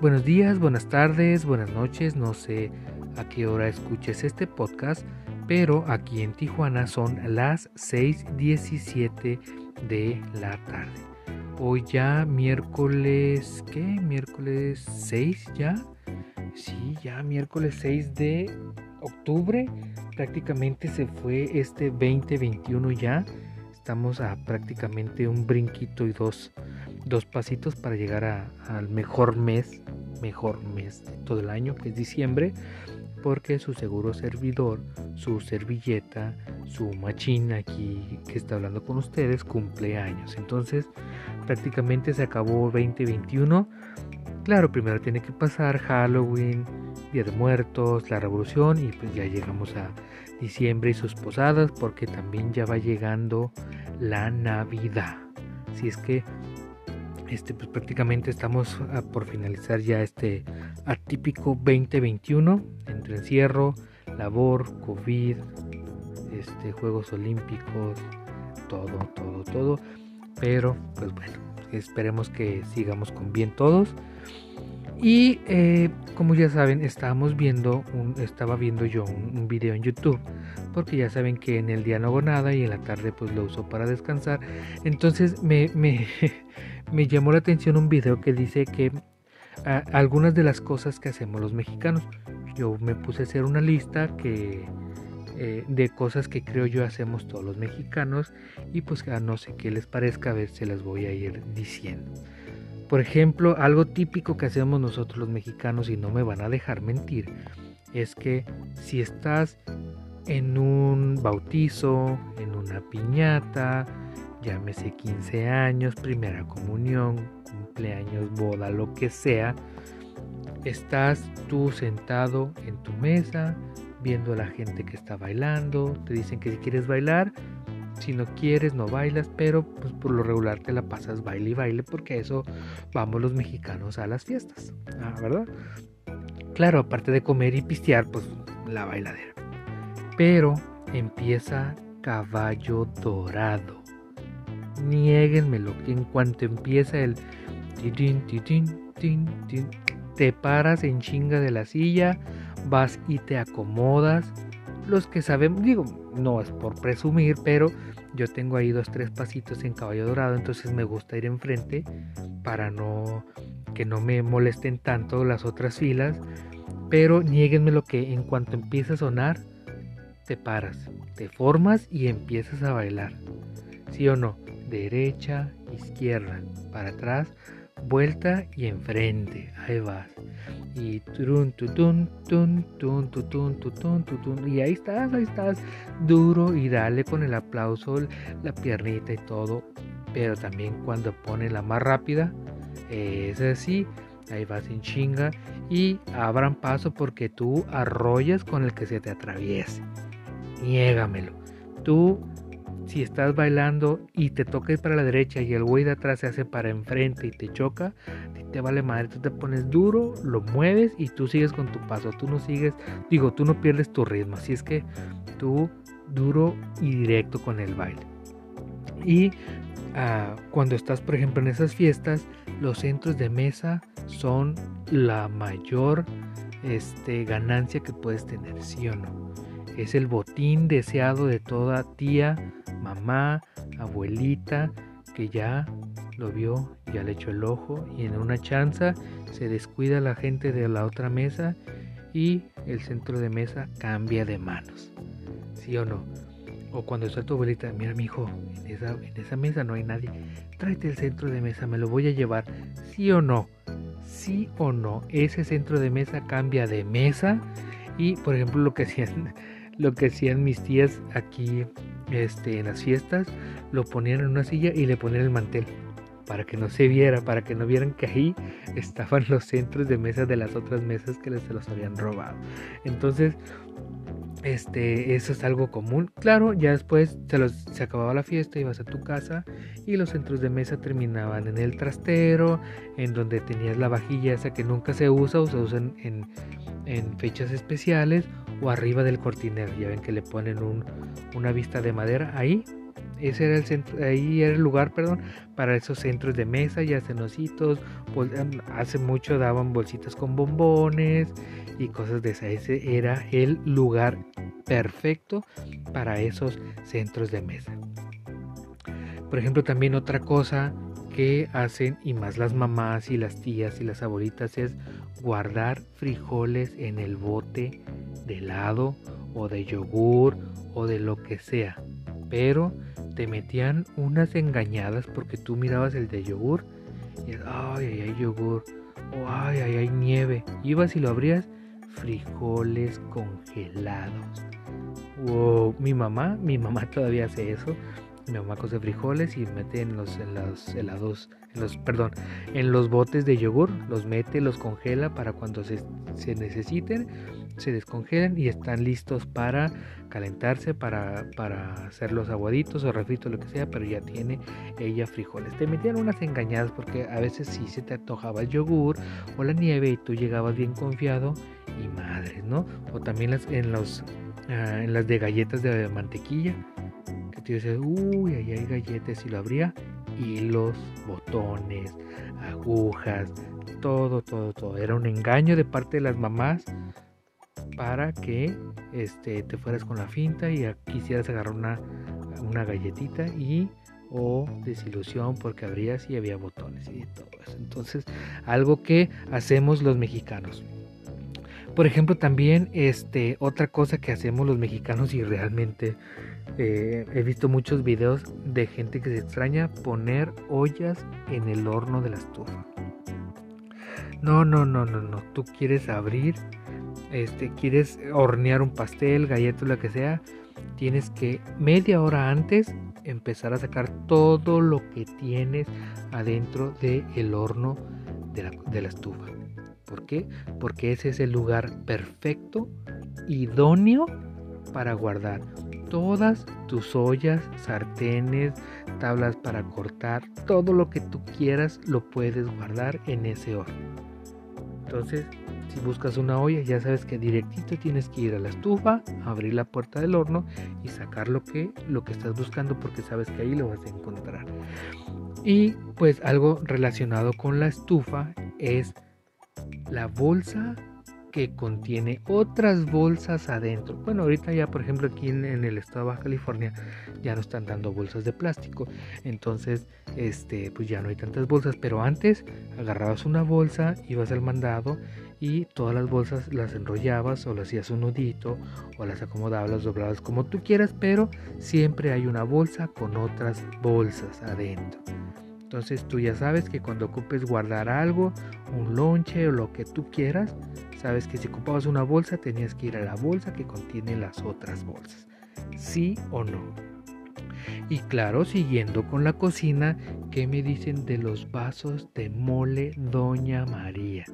buenos días, buenas tardes, buenas noches, no sé a qué hora escuches este podcast, pero aquí en Tijuana son las 6.17 de la tarde. Hoy ya miércoles, ¿qué? Miércoles 6 ya. Sí, ya miércoles 6 de octubre. Prácticamente se fue este 2021 ya. Estamos a prácticamente un brinquito y dos, dos pasitos para llegar al mejor mes, mejor mes de todo el año, que es diciembre porque su seguro servidor, su servilleta, su machina aquí que está hablando con ustedes cumple años. Entonces prácticamente se acabó 2021. Claro, primero tiene que pasar Halloween, Día de Muertos, la Revolución y pues ya llegamos a diciembre y sus posadas porque también ya va llegando la Navidad. Si es que este, pues prácticamente estamos por finalizar ya este atípico 2021 entre encierro, labor, COVID, este, Juegos Olímpicos, todo, todo, todo. Pero pues bueno, esperemos que sigamos con bien todos. Y eh, como ya saben, estábamos viendo un, estaba viendo yo un, video en YouTube, porque ya saben que en el día no hago nada y en la tarde pues lo uso para descansar. Entonces me, me, me llamó la atención un video que dice que algunas de las cosas que hacemos los mexicanos. Yo me puse a hacer una lista que, eh, de cosas que creo yo hacemos todos los mexicanos y pues no sé qué les parezca, a ver si les voy a ir diciendo. Por ejemplo, algo típico que hacemos nosotros los mexicanos y no me van a dejar mentir es que si estás en un bautizo, en una piñata, llámese 15 años, primera comunión, cumpleaños, boda, lo que sea, estás tú sentado en tu mesa, viendo a la gente que está bailando, te dicen que si quieres bailar, si no quieres no bailas, pero pues por lo regular te la pasas baile y baile porque eso vamos los mexicanos a las fiestas, ah, ¿verdad? Claro, aparte de comer y pistear, pues la bailadera. Pero empieza caballo dorado. Niéguenmelo que en cuanto empieza el te paras en chinga de la silla, vas y te acomodas. Los que sabemos, digo, no es por presumir, pero yo tengo ahí dos, tres pasitos en caballo dorado, entonces me gusta ir enfrente para no que no me molesten tanto las otras filas. Pero nieguenme lo que en cuanto empieza a sonar, te paras, te formas y empiezas a bailar. ¿Sí o no? Derecha, izquierda, para atrás, vuelta y enfrente. Ahí vas. Y y ahí estás, ahí estás, duro y dale con el aplauso, la piernita y todo. Pero también cuando pone la más rápida, es así, ahí vas en chinga y abran paso porque tú arrollas con el que se te atraviese. Niégamelo. Tú si estás bailando y te toca ir para la derecha y el güey de atrás se hace para enfrente y te choca, te vale madre, tú te pones duro, lo mueves y tú sigues con tu paso, tú no sigues, digo, tú no pierdes tu ritmo, así es que tú duro y directo con el baile. Y ah, cuando estás, por ejemplo, en esas fiestas, los centros de mesa son la mayor este, ganancia que puedes tener, ¿sí o no? Es el botín deseado de toda tía, mamá, abuelita, que ya lo vio, ya le echó el ojo y en una chanza se descuida la gente de la otra mesa y el centro de mesa cambia de manos. ¿Sí o no? O cuando está tu abuelita, mira mi hijo, en esa, en esa mesa no hay nadie, tráete el centro de mesa, me lo voy a llevar. ¿Sí o no? Sí o no, ese centro de mesa cambia de mesa y por ejemplo lo que hacían, lo que hacían mis tías aquí este, en las fiestas, lo ponían en una silla y le ponían el mantel para que no se viera, para que no vieran que ahí estaban los centros de mesa de las otras mesas que se los habían robado. Entonces, este, eso es algo común. Claro, ya después se, los, se acababa la fiesta, ibas a tu casa y los centros de mesa terminaban en el trastero, en donde tenías la vajilla esa que nunca se usa o se usa en fechas especiales o arriba del cortinero. Ya ven que le ponen un, una vista de madera ahí. ese era el centro, ahí era el lugar, perdón, para esos centros de mesa y hacen ositos. Hace mucho daban bolsitas con bombones y cosas de esa. Ese era el lugar perfecto para esos centros de mesa. Por ejemplo, también otra cosa que hacen, y más las mamás y las tías y las abuelitas, es guardar frijoles en el bote de helado o de yogur o de lo que sea. Pero te metían unas engañadas porque tú mirabas el de yogur y ay, ay, hay yogur, o ay, ay, hay nieve. Ibas y lo abrías, frijoles congelados. Wow, mi mamá, mi mamá todavía hace eso. Mamá cose frijoles y mete en los, en los helados, en los, perdón, en los botes de yogur, los mete, los congela para cuando se, se necesiten se descongelan y están listos para calentarse, para, para hacer los aguaditos o refritos, lo que sea, pero ya tiene ella frijoles. Te metían unas engañadas porque a veces sí se te antojaba el yogur o la nieve y tú llegabas bien confiado y madres, ¿no? O también las, en, los, ah, en las de galletas de mantequilla, tú dices, uy, ahí hay galletas y lo abría, hilos, botones, agujas, todo, todo, todo. Era un engaño de parte de las mamás para que este, te fueras con la finta y quisieras agarrar una, una galletita y o desilusión porque abrías y había botones y todo eso. Entonces, algo que hacemos los mexicanos. Por ejemplo, también este, otra cosa que hacemos los mexicanos y realmente eh, he visto muchos videos de gente que se extraña poner ollas en el horno de la estufa. No, no, no, no, no. Tú quieres abrir este, quieres hornear un pastel, galleta, lo que sea, tienes que media hora antes empezar a sacar todo lo que tienes adentro del horno de la, de la estufa. ¿Por qué? Porque ese es el lugar perfecto, idóneo para guardar todas tus ollas, sartenes, tablas para cortar, todo lo que tú quieras lo puedes guardar en ese horno. Entonces si buscas una olla, ya sabes que directito tienes que ir a la estufa, abrir la puerta del horno y sacar lo que, lo que estás buscando porque sabes que ahí lo vas a encontrar. Y pues algo relacionado con la estufa es la bolsa que contiene otras bolsas adentro. Bueno, ahorita ya, por ejemplo, aquí en, el estado de Baja California ya no están dando bolsas de plástico. Entonces, este, pues ya no hay tantas bolsas. Pero antes agarrabas una bolsa, ibas al mandado y todas las bolsas las enrollabas o las hacías un nudito o las acomodabas, las doblabas como tú quieras, pero siempre hay una bolsa con otras bolsas adentro. Entonces tú ya sabes que cuando ocupes guardar algo, un lonche o lo que tú quieras, sabes que si ocupabas una bolsa tenías que ir a la bolsa que contiene las otras bolsas. ¿Sí o no? Y claro, siguiendo con la cocina, ¿qué me dicen de los vasos de mole Doña María?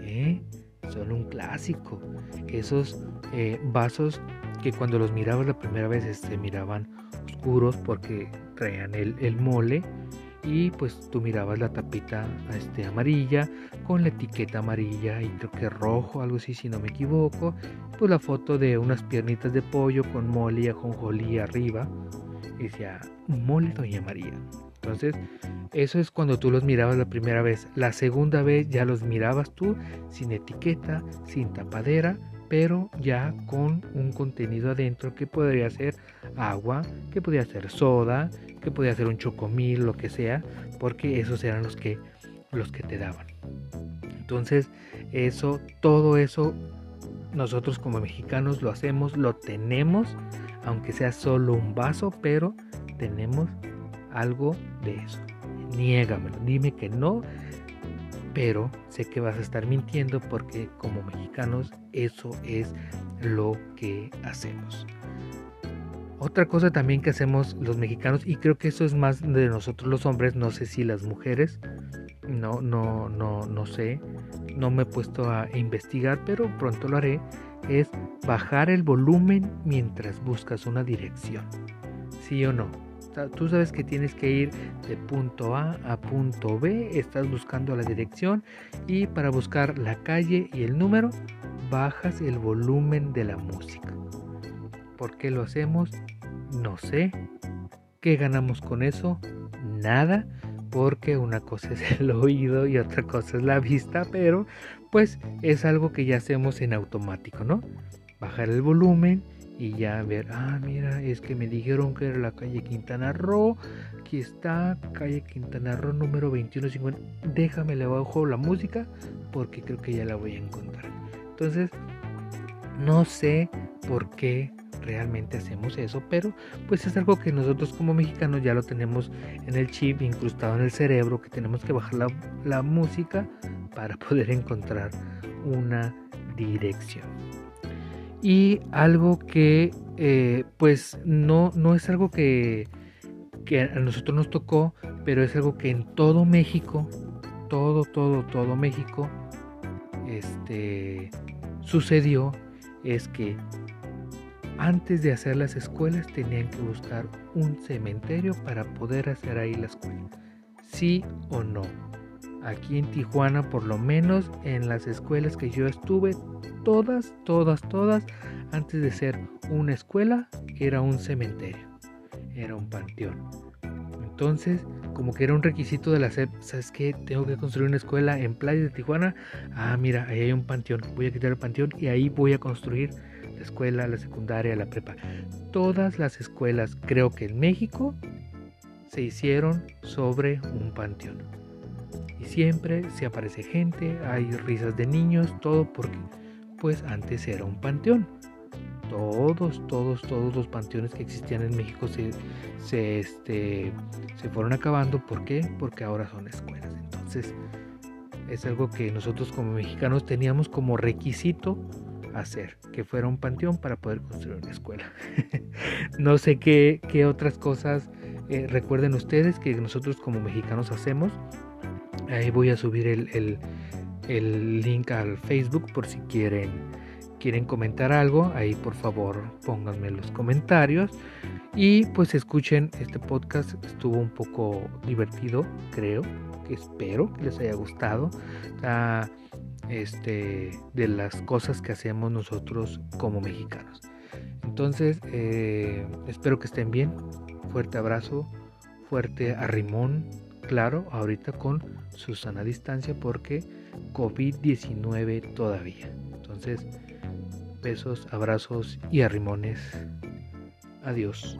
¿Eh? Son un clásico. Esos eh, vasos que cuando los mirabas la primera vez se este, miraban oscuros porque traían el, el mole y pues tú mirabas la tapita este, amarilla con la etiqueta amarilla y creo que rojo, algo así si no me equivoco, pues la foto de unas piernitas de pollo con mole y ajonjolí arriba y decía mole doña María. Entonces, eso es cuando tú los mirabas la primera vez. La segunda vez ya los mirabas tú sin etiqueta, sin tapadera, pero ya con un contenido adentro que podría ser agua, que podría ser soda, que podía ser un chocomil, lo que sea, porque esos eran los que, los que te daban. Entonces, eso, todo eso, nosotros como mexicanos lo hacemos, lo tenemos, aunque sea solo un vaso, pero tenemos algo de eso. Niégamelo, dime que no, pero sé que vas a estar mintiendo porque como mexicanos eso es lo que hacemos. Otra cosa también que hacemos los mexicanos, y creo que eso es más de nosotros los hombres, no sé si las mujeres, no, no, no, no sé, no me he puesto a investigar, pero pronto lo haré, es bajar el volumen mientras buscas una dirección. ¿Sí o no? Tú sabes que tienes que ir de punto A a punto B, estás buscando la dirección y para buscar la calle y el número, bajas el volumen de la música. ¿Por qué lo hacemos? No sé, ¿Qué ganamos con eso? Nada, porque una cosa es el oído y otra cosa es la vista, pero pues es algo que ya hacemos en automático, ¿no? Bajar el volumen y ya ver, ah, mira, es que me dijeron que era la calle Quintana Roo, aquí está, calle Quintana Roo número 2150, déjame le bajo la música porque creo que ya la voy a encontrar. Entonces, no sé por qué realmente hacemos eso, pero pues es algo que nosotros como mexicanos ya lo tenemos en el chip incrustado en el cerebro, que tenemos que bajar la, música para poder encontrar una dirección. Y algo que eh, pues no, no es algo que, que a nosotros nos tocó, pero es algo que en todo México, todo, todo, todo México, este, sucedió, es que antes de hacer las escuelas tenían que buscar un cementerio para poder hacer ahí la escuela. Sí o no. Aquí en Tijuana, por lo menos en las escuelas que yo estuve, todas, todas, todas, antes de ser una escuela, era un cementerio. Era un panteón. Entonces, como que era un requisito de la SEP, ¿sabes qué? Tengo que construir una escuela en Playa de Tijuana. Ah, mira, ahí hay un panteón. Voy a quitar el panteón y ahí voy a construir la escuela, la secundaria, la prepa. Todas las escuelas, creo que en México, se hicieron sobre un panteón. Y siempre se aparece gente, hay risas de niños, todo porque pues antes era un panteón. Todos, todos, todos los panteones que existían en México se, se, este, se fueron acabando. ¿Por qué? Porque ahora son escuelas. Entonces es algo que nosotros como mexicanos teníamos como requisito hacer, que fuera un panteón para poder construir una escuela. no sé qué, qué otras cosas eh, recuerden ustedes que nosotros como mexicanos hacemos. Ahí voy a subir el, el, link al Facebook por si quieren, quieren comentar algo. Ahí por favor pónganme los comentarios. Y pues escuchen este podcast. Estuvo un poco divertido, creo. Que espero que les haya gustado este, de las cosas que hacemos nosotros como mexicanos. Entonces, eh, espero que estén bien. Fuerte abrazo, fuerte arrimón, claro, ahorita con Susana distancia porque COVID-19 todavía. Entonces, besos, abrazos y arrimones. Adiós.